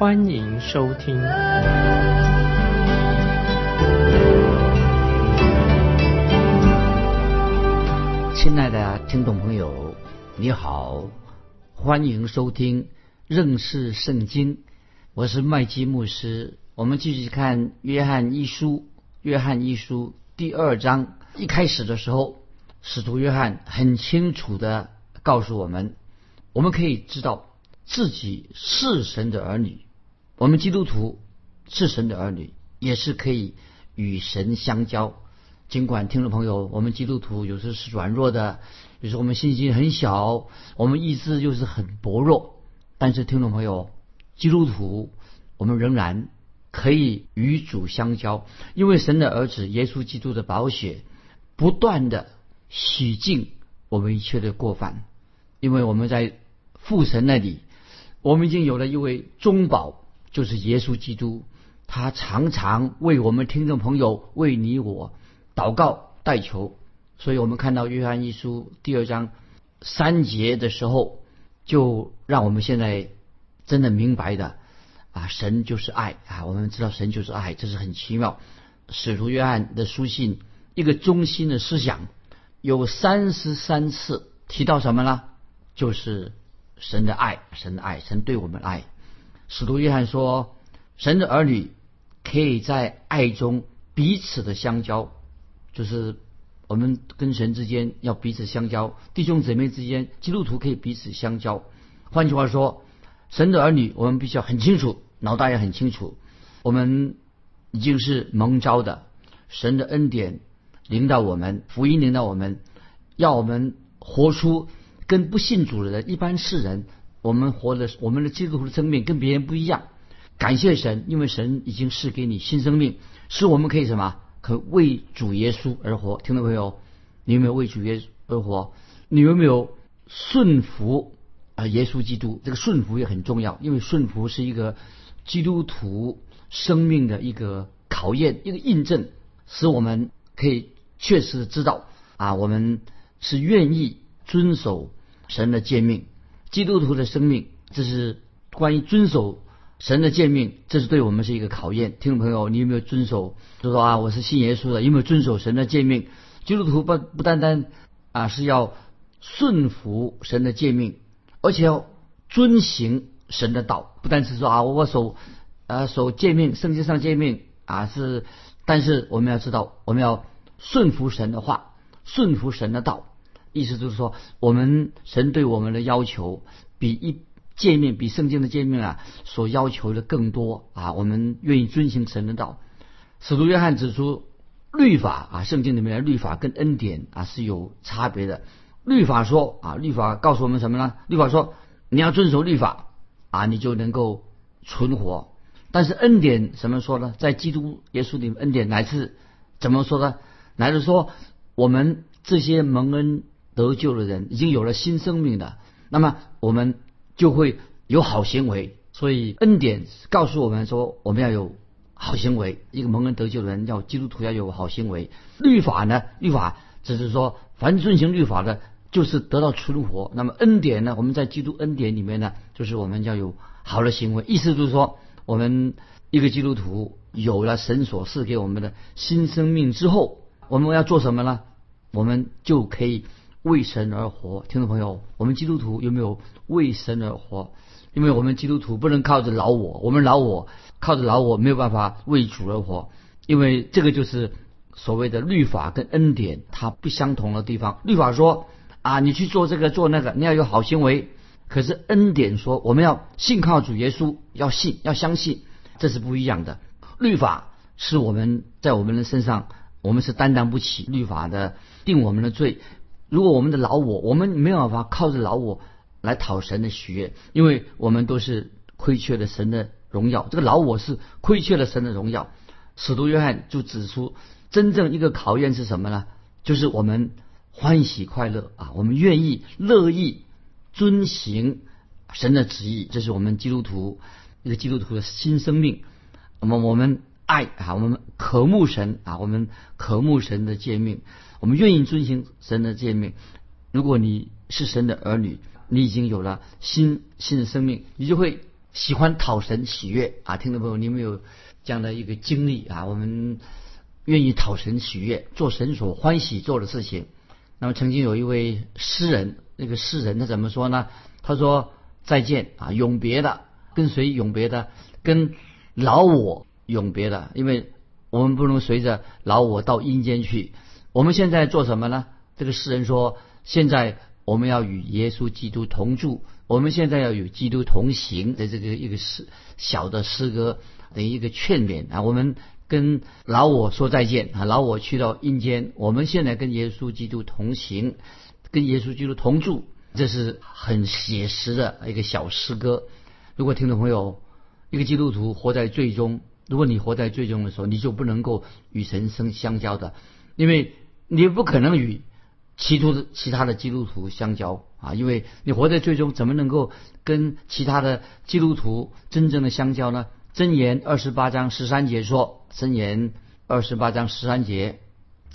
欢迎收听。亲爱的听众朋友，你好，欢迎收听认识圣经。我是麦基牧师。我们继续看约翰一书，约翰一书第二章一开始的时候，使徒约翰很清楚的告诉我们，我们可以知道自己是神的儿女，我们基督徒是神的儿女，也是可以与神相交。尽管听众朋友，我们基督徒有时候是软弱的，有时候我们信心很小，我们意志又是很薄弱，但是听众朋友，基督徒我们仍然可以与主相交，因为神的儿子耶稣基督的宝血不断的洗净我们一切的过犯，因为我们在父神那里，我们已经有了一位中保，就是耶稣基督，他常常为我们听众朋友为你我。祷告代求，所以我们看到约翰一书第二章三节的时候，就让我们现在真的明白的啊，神就是爱啊，我们知道神就是爱，这是很奇妙。使徒约翰的书信一个中心的思想有三十三次提到什么呢？就是神的爱，神的爱，神对我们爱。使徒约翰说，神的儿女可以在爱中彼此的相交。就是我们跟神之间要彼此相交，弟兄姊妹之间，基督徒可以彼此相交。换句话说，神的儿女，我们必须要很清楚，脑袋也很清楚，我们已经是蒙召的，神的恩典领导我们，福音领导我们，要我们活出跟不信主的人、一般世人，我们活的我们的基督徒的生命跟别人不一样。感谢神，因为神已经是给你新生命，使我们可以什么？可为主耶稣而活，听到没有？你有没有为主耶稣而活？你有没有顺服啊？耶稣基督，这个顺服也很重要，因为顺服是一个基督徒生命的一个考验，一个印证，使我们可以确实知道啊，我们是愿意遵守神的诫命。基督徒的生命，这是关于遵守。神的诫命，这是对我们是一个考验。听众朋友，你有没有遵守？就说啊，我是信耶稣的，有没有遵守神的诫命？基督徒不不单单啊是要顺服神的诫命，而且要遵行神的道。不单是说啊，我守啊守诫命，圣经上诫命啊是，但是我们要知道，我们要顺服神的话，顺服神的道。意思就是说，我们神对我们的要求比一。诫命比圣经的诫命啊所要求的更多啊，我们愿意遵行神的道。使徒约翰指出，律法啊，圣经里面的律法跟恩典啊是有差别的。律法说啊，律法告诉我们什么呢？律法说你要遵守律法啊，你就能够存活。但是恩典怎么说呢？在基督耶稣里面，恩典乃是怎么说呢？乃是说我们这些蒙恩得救的人已经有了新生命的，那么我们。就会有好行为，所以恩典告诉我们说，我们要有好行为。一个蒙恩得救的人，要基督徒要有好行为。律法呢？律法只是说，凡遵行律法的，就是得到存活。那么恩典呢？我们在基督恩典里面呢，就是我们要有好的行为。意思就是说，我们一个基督徒有了神所赐给我们的新生命之后，我们要做什么呢？我们就可以。为神而活，听众朋友，我们基督徒有没有为神而活？因为我们基督徒不能靠着老我，我们老我靠着老我没有办法为主而活，因为这个就是所谓的律法跟恩典它不相同的地方。律法说啊，你去做这个做那个，你要有好行为；可是恩典说，我们要信靠主耶稣，要信要相信，这是不一样的。律法是我们在我们的身上，我们是担当不起律法的定我们的罪。如果我们的老我，我们没有办法靠着老我来讨神的喜悦，因为我们都是亏缺了神的荣耀。这个老我是亏缺了神的荣耀。使徒约翰就指出，真正一个考验是什么呢？就是我们欢喜快乐啊，我们愿意乐意遵行神的旨意，这是我们基督徒一个基督徒的新生命。那么我们爱啊，我们渴慕神啊，我们渴慕神的诫命，我们愿意遵行神的诫命。如果你是神的儿女，你已经有了新新的生命，你就会喜欢讨神喜悦啊！听众朋友，你有没有这样的一个经历啊？我们愿意讨神喜悦，做神所欢喜做的事情。那么曾经有一位诗人，那个诗人他怎么说呢？他说：“再见啊，永别的，跟谁永别的？跟老我永别的，因为我们不能随着老我到阴间去。我们现在做什么呢？这个诗人说：现在。”我们要与耶稣基督同住，我们现在要与基督同行的这个一个诗小的诗歌的一个劝勉啊，我们跟老我说再见啊，老我去到阴间，我们现在跟耶稣基督同行，跟耶稣基督同住，这是很写实的一个小诗歌。如果听众朋友一个基督徒活在最终，如果你活在最终的时候，你就不能够与神生相交的，因为你不可能与。其他的其他的基督徒相交啊，因为你活在最终，怎么能够跟其他的基督徒真正的相交呢？箴言二十八章十三节说：箴言二十八章十三节，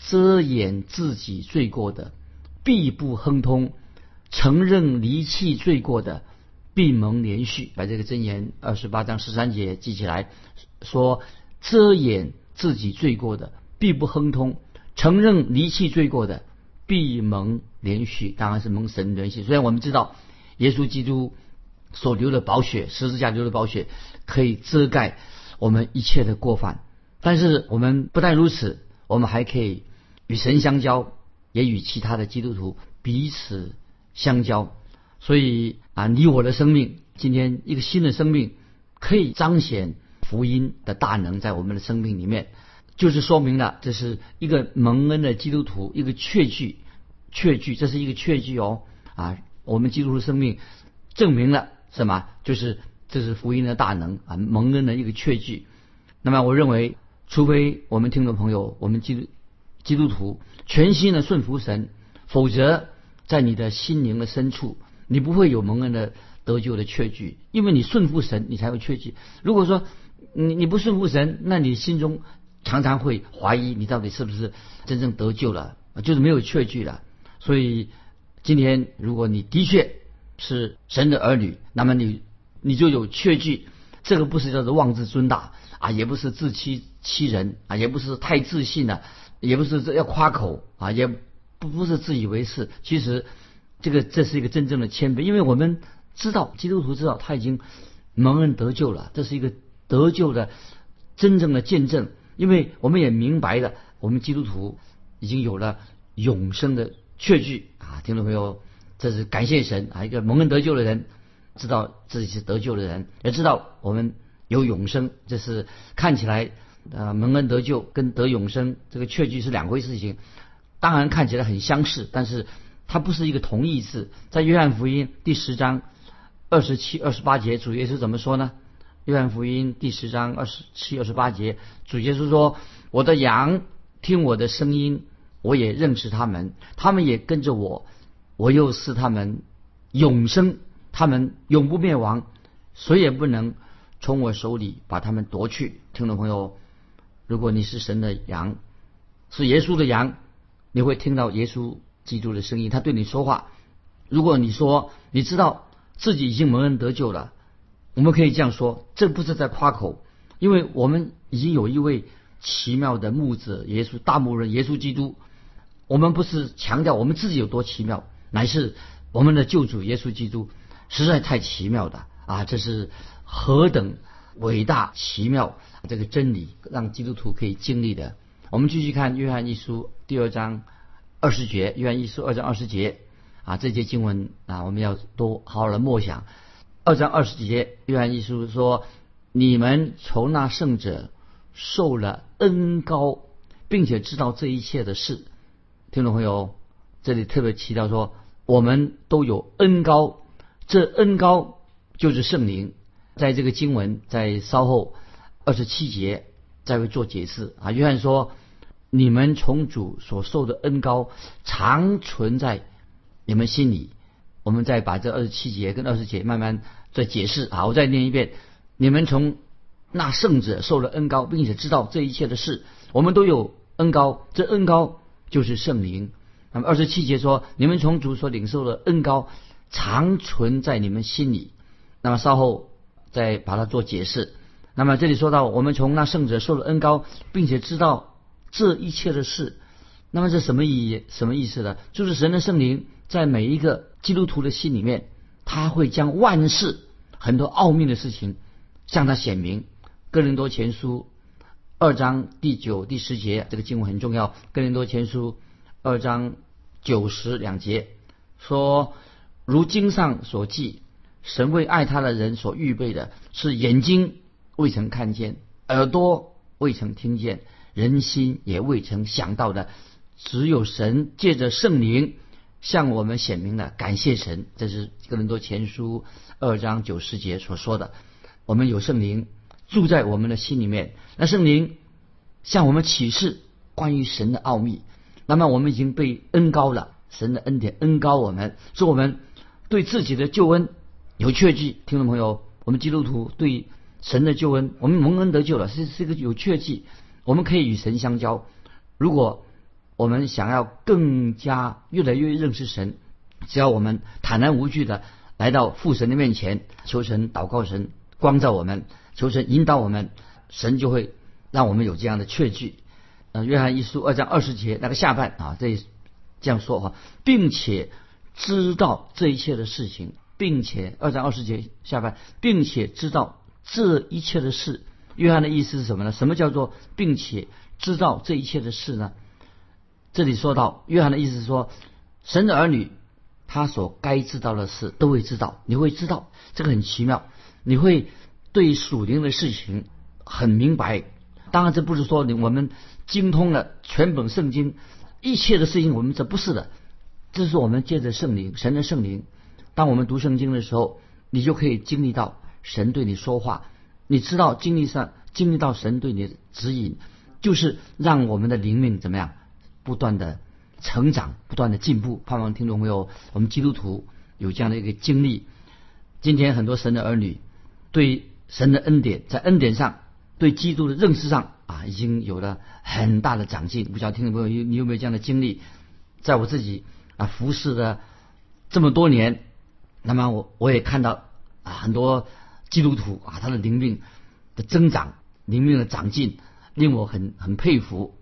遮掩自己罪过的，必不亨通；承认离弃罪过的，必蒙连续。把这个箴言二十八章十三节记起来，说遮掩自己罪过的，必不亨通；承认离弃罪过的。闭蒙连续，当然是蒙神连续。虽然我们知道耶稣基督所流的宝血，十字架流的宝血可以遮盖我们一切的过犯，但是我们不但如此，我们还可以与神相交，也与其他的基督徒彼此相交。所以啊，你我的生命，今天一个新的生命，可以彰显福音的大能在我们的生命里面。就是说明了，这是一个蒙恩的基督徒，一个确据，确据，这是一个确据哦啊！我们基督徒生命证明了什么？就是这是福音的大能啊，蒙恩的一个确据。那么，我认为，除非我们听众朋友，我们基督基督徒全心的顺服神，否则在你的心灵的深处，你不会有蒙恩的得救的确据，因为你顺服神，你才会确据。如果说你你不顺服神，那你心中。常常会怀疑你到底是不是真正得救了，就是没有确据了。所以今天，如果你的确是神的儿女，那么你你就有确据。这个不是叫做妄自尊大啊，也不是自欺欺人啊，也不是太自信了，也不是要夸口啊，也不不是自以为是。其实这个这是一个真正的谦卑，因为我们知道基督徒知道他已经蒙恩得救了，这是一个得救的真正的见证。因为我们也明白了，我们基督徒已经有了永生的确据啊！听众朋友，这是感谢神啊！一个蒙恩得救的人，知道自己是得救的人，也知道我们有永生。这是看起来呃蒙恩得救跟得永生这个确据是两回事情，当然看起来很相似，但是它不是一个同义字。在约翰福音第十章二十七、二十八节，主耶稣怎么说呢？约翰福音第十章二十七、二十八节，主耶稣说：“我的羊听我的声音，我也认识他们，他们也跟着我，我又是他们永生，他们永不灭亡，谁也不能从我手里把他们夺去。”听众朋友，如果你是神的羊，是耶稣的羊，你会听到耶稣基督的声音，他对你说话。如果你说你知道自己已经蒙恩得救了。我们可以这样说，这不是在夸口，因为我们已经有一位奇妙的牧者耶稣大牧人耶稣基督。我们不是强调我们自己有多奇妙，乃是我们的救主耶稣基督实在太奇妙的啊！这是何等伟大奇妙这个真理，让基督徒可以经历的。我们继续看约翰一书第二章二十节，约翰一书二章二十节啊，这节经文啊，我们要多好好的默想。二章二十节，约翰一书说：“你们从那圣者受了恩高，并且知道这一切的事。”听众朋友，这里特别提到说，我们都有恩高，这恩高就是圣灵。在这个经文在稍后二十七节再会做解释啊。约翰说：“你们从主所受的恩高常存在你们心里。”我们再把这二十七节跟二十节慢慢再解释啊。我再念一遍：你们从那圣者受了恩高，并且知道这一切的事，我们都有恩高，这恩高就是圣灵。那么二十七节说：你们从主所领受的恩高常存在你们心里。那么稍后。再把它做解释。那么这里说到，我们从那圣者受了恩高，并且知道这一切的事。那么这什么意义？什么意思呢？就是神的圣灵在每一个基督徒的心里面，他会将万事很多奥秘的事情向他显明。哥林多前书二章第九、第十节，这个经文很重要。哥林多前书二章九十两节说，如经上所记。神为爱他的人所预备的是眼睛未曾看见，耳朵未曾听见，人心也未曾想到的，只有神借着圣灵向我们显明了。感谢神，这是哥林多前书二章九十节所说的。我们有圣灵住在我们的心里面，那圣灵向我们启示关于神的奥秘。那么我们已经被恩高了，神的恩典恩高我们，说我们对自己的救恩。有确据，听众朋友，我们基督徒对神的救恩，我们蒙恩得救了，是是一个有确据，我们可以与神相交。如果我们想要更加越来越认识神，只要我们坦然无惧的来到父神的面前，求神祷告神光照我们，求神引导我们，神就会让我们有这样的确据。呃，约翰一书二章二十节那个下半啊，这这样说哈，并且知道这一切的事情。并且二章二十节下半，并且知道这一切的事。约翰的意思是什么呢？什么叫做并且知道这一切的事呢？这里说到约翰的意思是说，神的儿女他所该知道的事都会知道，你会知道，这个很奇妙，你会对属灵的事情很明白。当然，这不是说你我们精通了全本圣经一切的事情，我们这不是的，这是我们借着圣灵，神的圣灵。当我们读圣经的时候，你就可以经历到神对你说话，你知道经历上经历到神对你的指引，就是让我们的灵命怎么样，不断的成长，不断的进步。盼望听众朋友，我们基督徒有这样的一个经历。今天很多神的儿女对神的恩典，在恩典上对基督的认识上啊，已经有了很大的长进。不知道听众朋友，你有没有这样的经历？在我自己啊服侍的这么多年。那么我我也看到啊很多基督徒啊他的灵命的增长，灵命的长进，令我很很佩服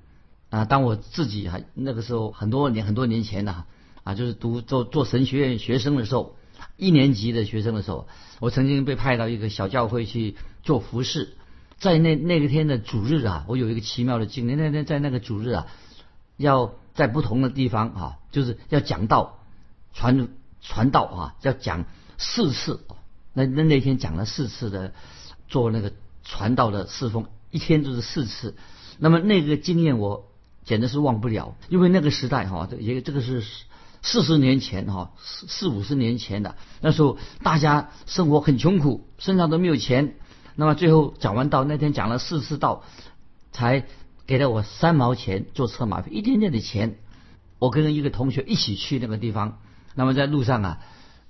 啊。当我自己还那个时候很多年很多年前呢啊，就是读做做神学院学生的时候，一年级的学生的时候，我曾经被派到一个小教会去做服饰，在那那个天的主日啊，我有一个奇妙的经历。那天在那个主日啊，要在不同的地方啊，就是要讲道传。传道啊，要讲四次，那那那天讲了四次的做那个传道的侍奉，一天就是四次。那么那个经验我简直是忘不了，因为那个时代哈，这也这个是四十年前哈，四四五十年前的那时候，大家生活很穷苦，身上都没有钱。那么最后讲完道那天讲了四次道，才给了我三毛钱坐车马费，一点点的钱。我跟一个同学一起去那个地方。那么在路上啊，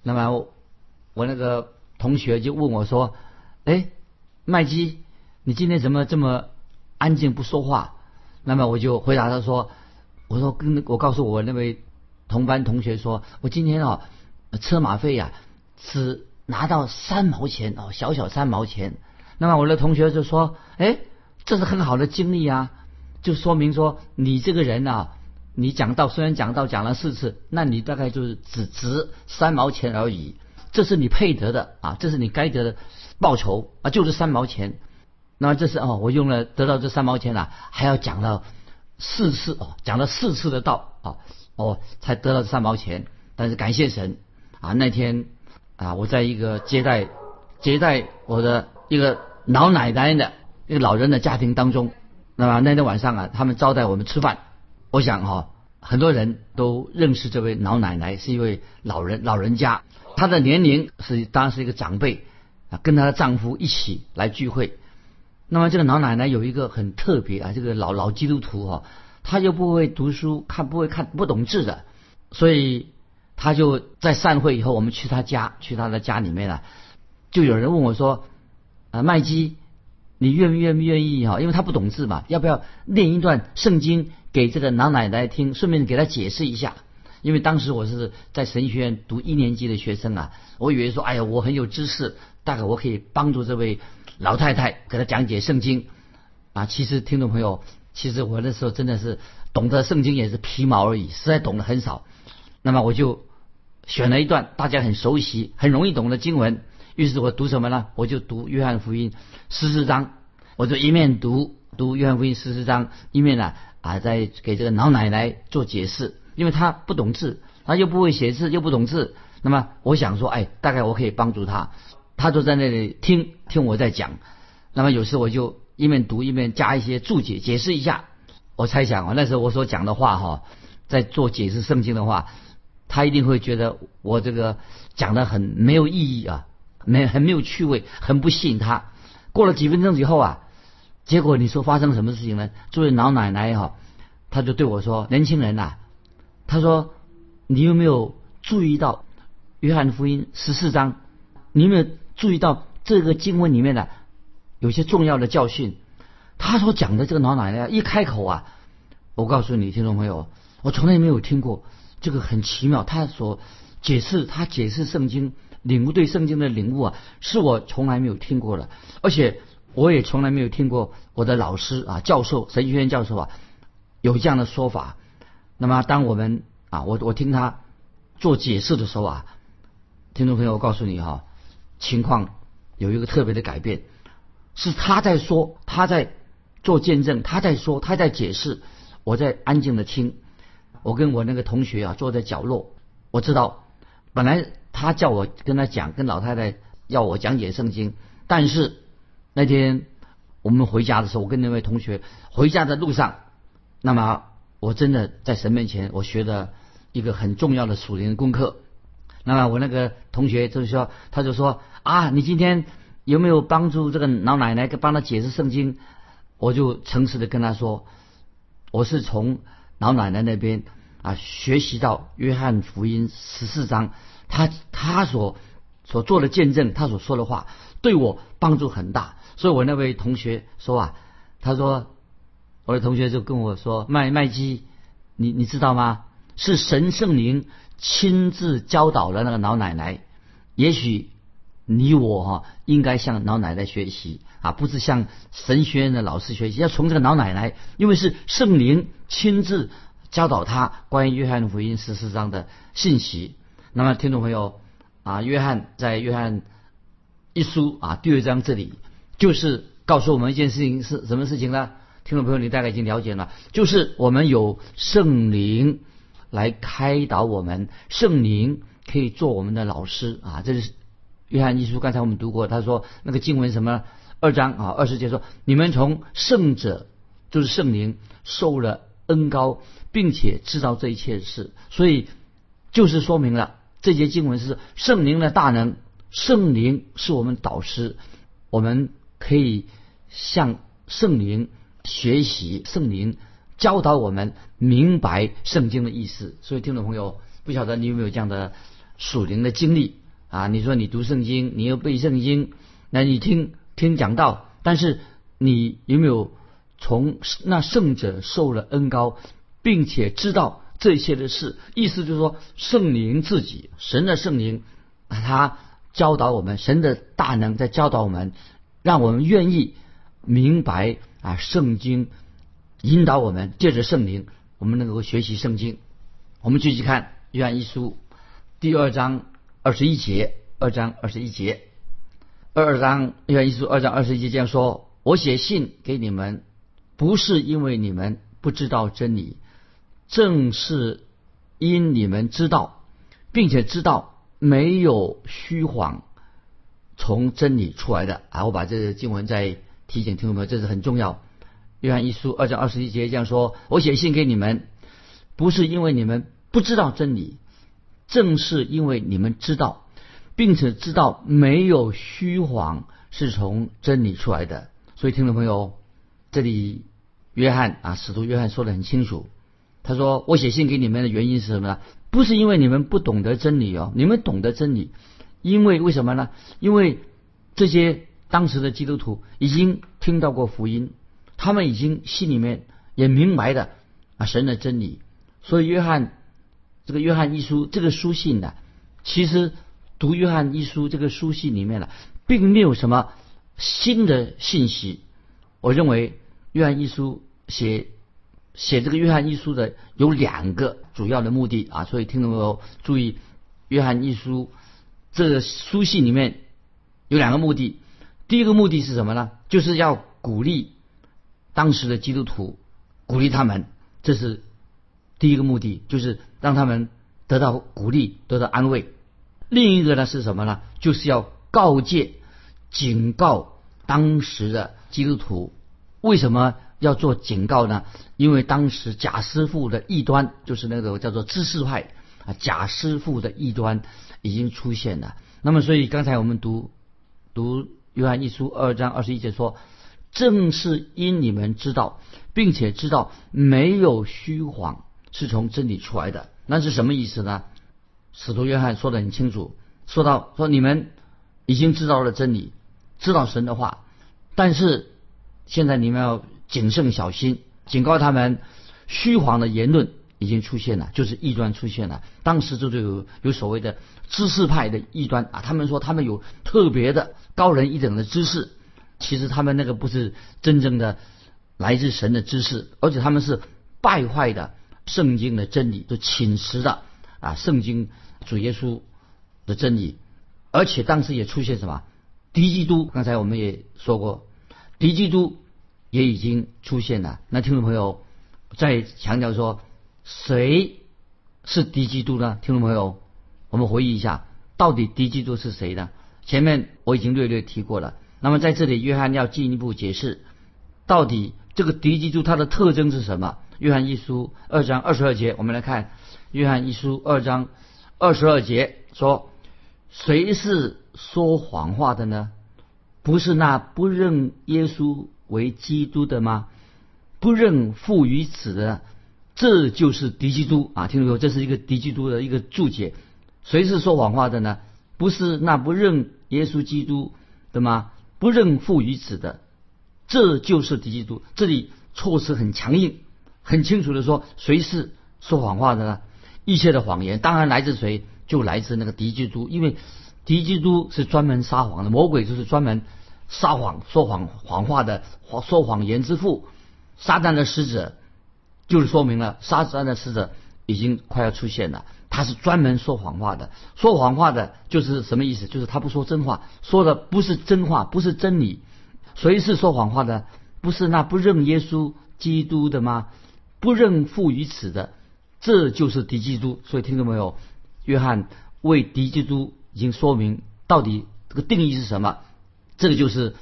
那么我那个同学就问我说：“哎，麦基，你今天怎么这么安静不说话？”那么我就回答他说：“我说跟我告诉我那位同班同学说，我今天啊车马费呀只拿到三毛钱哦，小小三毛钱。”那么我的同学就说：“哎，这是很好的经历啊，就说明说你这个人啊。”你讲到虽然讲到讲了四次，那你大概就是只值三毛钱而已，这是你配得的啊，这是你该得的报酬啊，就是三毛钱。那么这是哦，我用了得到这三毛钱了，还要讲了四次哦，讲了四次的道啊，哦才得到这三毛钱。但是感谢神啊，那天啊，我在一个接待接待我的一个老奶奶的一个老人的家庭当中，那么那天晚上啊，他们招待我们吃饭。我想哈，很多人都认识这位老奶奶，是一位老人老人家，她的年龄是当然是一个长辈，啊，跟她的丈夫一起来聚会。那么这个老奶奶有一个很特别啊，这个老老基督徒哈，她又不会读书，看不会看不懂字的，所以她就在散会以后，我们去她家，去她的家里面啊，就有人问我说：“啊，麦基，你愿不愿不愿意哈？因为他不懂字嘛，要不要念一段圣经给这个老奶奶听，顺便给她解释一下？因为当时我是在神学院读一年级的学生啊，我以为说，哎呀，我很有知识，大概我可以帮助这位。”老太太给她讲解圣经啊，其实听众朋友，其实我那时候真的是懂得圣经也是皮毛而已，实在懂得很少。那么我就选了一段大家很熟悉、很容易懂的经文，于是我读什么呢？我就读约翰福音十四章，我就一面读读约翰福音十四章，一面呢啊在给这个老奶奶做解释，因为她不懂字，她又不会写字，又不懂字。那么我想说，哎，大概我可以帮助她。她就在那里听听我在讲，那么有时我就一面读一面加一些注解解释一下。我猜想啊，那时候我所讲的话哈，在做解释圣经的话，他一定会觉得我这个讲的很没有意义啊，没很没有趣味，很不吸引他。过了几分钟以后啊，结果你说发生什么事情呢？作为老奶奶哈，她就对我说：“年轻人呐，他说你有没有注意到约翰福音十四章？你有没有？”注意到这个经文里面的有些重要的教训，他所讲的这个老奶奶一开口啊，我告诉你听众朋友，我从来没有听过这个很奇妙，他所解释他解释圣经领悟对圣经的领悟啊，是我从来没有听过的，而且我也从来没有听过我的老师啊教授神学院教授啊有这样的说法。那么当我们啊我我听他做解释的时候啊，听众朋友，我告诉你哈。情况有一个特别的改变，是他在说，他在做见证，他在说，他在解释，我在安静的听。我跟我那个同学啊坐在角落，我知道本来他叫我跟他讲，跟老太太要我讲解圣经，但是那天我们回家的时候，我跟那位同学回家的路上，那么我真的在神面前，我学的一个很重要的属灵功课。那么我那个同学就是说，他就说啊，你今天有没有帮助这个老奶奶帮她解释圣经？我就诚实的跟他说，我是从老奶奶那边啊学习到约翰福音十四章，他他所所做的见证，他所说的话对我帮助很大。所以我那位同学说啊，他说我的同学就跟我说，麦麦基，你你知道吗？是神圣灵。亲自教导了那个老奶奶，也许你我哈应该向老奶奶学习啊，不是向神学院的老师学习，要从这个老奶奶，因为是圣灵亲自教导他关于约翰福音十四章的信息。那么，听众朋友啊，约翰在约翰一书啊第二章这里，就是告诉我们一件事情是什么事情呢？听众朋友，你大概已经了解了，就是我们有圣灵。来开导我们，圣灵可以做我们的老师啊！这是约翰一书，刚才我们读过，他说那个经文什么二章啊二十节说，你们从圣者就是圣灵受了恩高，并且知道这一切事，所以就是说明了这节经文是圣灵的大能，圣灵是我们导师，我们可以向圣灵学习，圣灵。教导我们明白圣经的意思，所以听众朋友不晓得你有没有这样的属灵的经历啊？你说你读圣经，你又背圣经，那你听听讲道，但是你有没有从那圣者受了恩高，并且知道这一切的事？意思就是说，圣灵自己，神的圣灵，他教导我们，神的大能在教导我们，让我们愿意明白啊圣经。引导我们借着圣灵，我们能够学习圣经。我们继续看《约翰一书》第二章二十一节，二章二十一节，二章《约翰一书》二章二十一节这样说：“我写信给你们，不是因为你们不知道真理，正是因你们知道，并且知道没有虚谎从真理出来的。”啊，我把这个经文再提醒听众朋友，这是很重要。约翰一书二章二十一节这样说：“我写信给你们，不是因为你们不知道真理，正是因为你们知道，并且知道没有虚谎是从真理出来的。所以，听众朋友，这里约翰啊，使徒约翰说的很清楚，他说：“我写信给你们的原因是什么呢？不是因为你们不懂得真理哦，你们懂得真理，因为为什么呢？因为这些当时的基督徒已经听到过福音，他们已经心里面也明白的啊神的真理。所以，约翰这个约翰一书这个书信呢，其实。”读约翰一书这个书信里面呢，并没有什么新的信息。我认为约翰一书写写这个约翰一书的有两个主要的目的啊，所以听众朋友注意，约翰一书这个书信里面有两个目的。第一个目的是什么呢？就是要鼓励当时的基督徒，鼓励他们，这是第一个目的，就是让他们得到鼓励，得到安慰。另一个呢是什么呢？就是要告诫、警告当时的基督徒。为什么要做警告呢？因为当时贾师傅的异端，就是那个叫做知识派啊，贾师傅的异端已经出现了。那么，所以刚才我们读读约翰一书二章二十一节说：“正是因你们知道，并且知道没有虚谎是从真理出来的。”那是什么意思呢？使徒约翰说得很清楚，说到说你们已经知道了真理，知道神的话，但是现在你们要谨慎小心，警告他们虚谎的言论已经出现了，就是异端出现了。当时就就有有所谓的知识派的异端啊，他们说他们有特别的高人一等的知识，其实他们那个不是真正的来自神的知识，而且他们是败坏的圣经的真理，都侵蚀的啊圣经。主耶稣的真理，而且当时也出现什么敌基督？刚才我们也说过，敌基督也已经出现了。那听众朋友再强调说，谁是敌基督呢？听众朋友，我们回忆一下，到底敌基督是谁呢？前面我已经略略提过了。那么在这里，约翰要进一步解释，到底这个敌基督它的特征是什么？约翰一书二章二十二节，我们来看约翰一书二章。二十二节说：“谁是说谎话的呢？不是那不认耶稣为基督的吗？不认父与子的，这就是敌基督啊！听懂没有？这是一个敌基督的一个注解。谁是说谎话的呢？不是那不认耶稣基督的吗？不认父与子的，这就是敌基督。这里措辞很强硬，很清楚的说，谁是说谎话的呢？”一切的谎言当然来自谁？就来自那个敌基督，因为敌基督是专门撒谎的，魔鬼就是专门撒谎、说谎、谎话的谎说谎言之父。撒旦的使者就是说明了，撒旦的使者已经快要出现了。他是专门说谎话的，说谎话的就是什么意思？就是他不说真话，说的不是真话，不是真理。谁是说谎话的？不是那不认耶稣基督的吗？不认父于此的。这就是敌基督，所以听到没有？约翰为敌基督已经说明到底这个定义是什么？这个就是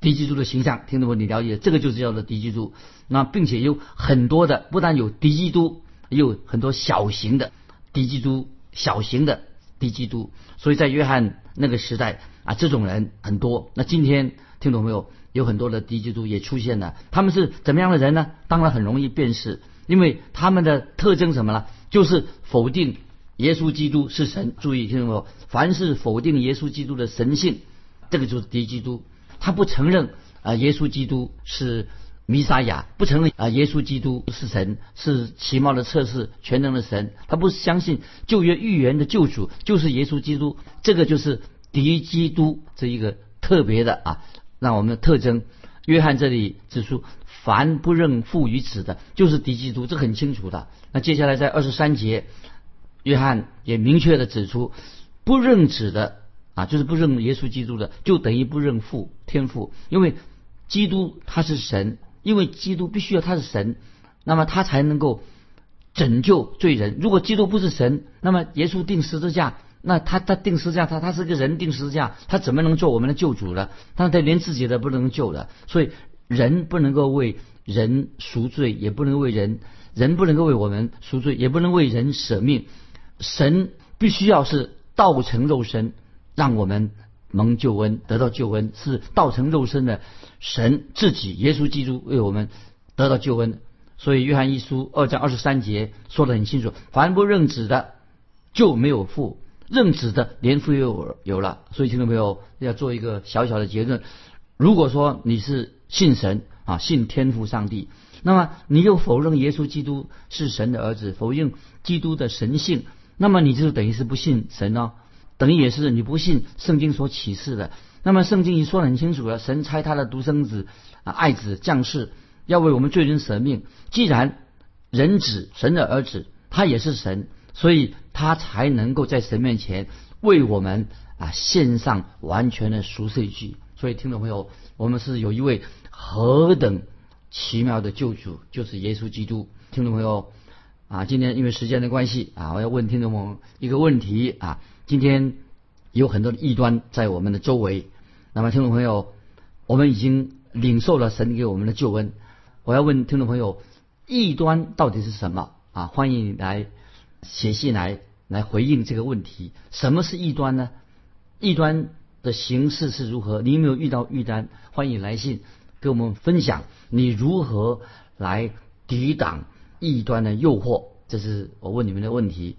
敌基督的形象，听懂没？你了解？这个就是叫做敌基督。那并且有很多的，不但有敌基督，也有很多小型的敌基督，小型的敌基督。所以在约翰那个时代啊，这种人很多。那今天听懂没有？有很多的敌基督也出现了。他们是怎么样的人呢？当然很容易辨识。因为他们的特征什么呢？就是否定耶稣基督是神。注意听懂没有？凡是否定耶稣基督的神性，这个就是敌基督。他不承认啊，耶稣基督是弥撒亚，不承认啊，耶稣基督是神，是奇妙的测试全能的神。他不相信旧约预言的救主就是耶稣基督。这个就是敌基督这一个特别的啊，让我们的特征。约翰这里指出。凡不认父与子的，就是敌基督，这很清楚的。那接下来在二十三节，约翰也明确的指出，不认子的啊，就是不认耶稣基督的，就等于不认父天父，因为基督他是神，因为基督必须要他是神，那么他才能够拯救罪人。如果基督不是神，那么耶稣定十字架，那他他定十字架，他他是个人定十字架，他怎么能做我们的救主呢？他连自己都不能救的，所以。人不能够为人赎罪，也不能为人，人不能够为我们赎罪，也不能为人舍命。神必须要是道成肉身，让我们蒙救恩，得到救恩，是道成肉身的神自己，耶稣基督为我们得到救恩。所以约翰一书二章二十三节说得很清楚：凡不认子的，就没有父；认子的，连父也有有了。所以听众朋友要做一个小小的结论：如果说你是信神啊，信天父上帝，那么你又否认耶稣基督是神的儿子，否认基督的神性，那么你就等于是不信神哦，等于也是你不信圣经所启示的。那么圣经已说得很清楚了，神差他的独生子啊，爱子降世。要为我们罪人舍命，既然人子神的儿子，他也是神，所以他才能够在神面前为我们啊献上完全的赎罪祭。所以听众朋友，我们是有一位何等奇妙的救主，就是耶稣基督。听众朋友啊，今天因为时间的关系啊，我要问听众朋友一个问题啊，今天有很多的异端在我们的周围，那么听众朋友，我们已经领受了神给我们的救恩。我要问听众朋友，异端到底是什么啊？欢迎你来写信来来回应这个问题。什么是异端呢？异端的形式是如何？你有没有遇到异端？欢迎来信跟我们分享你如何来抵挡异端的诱惑。这是我问你们的问题。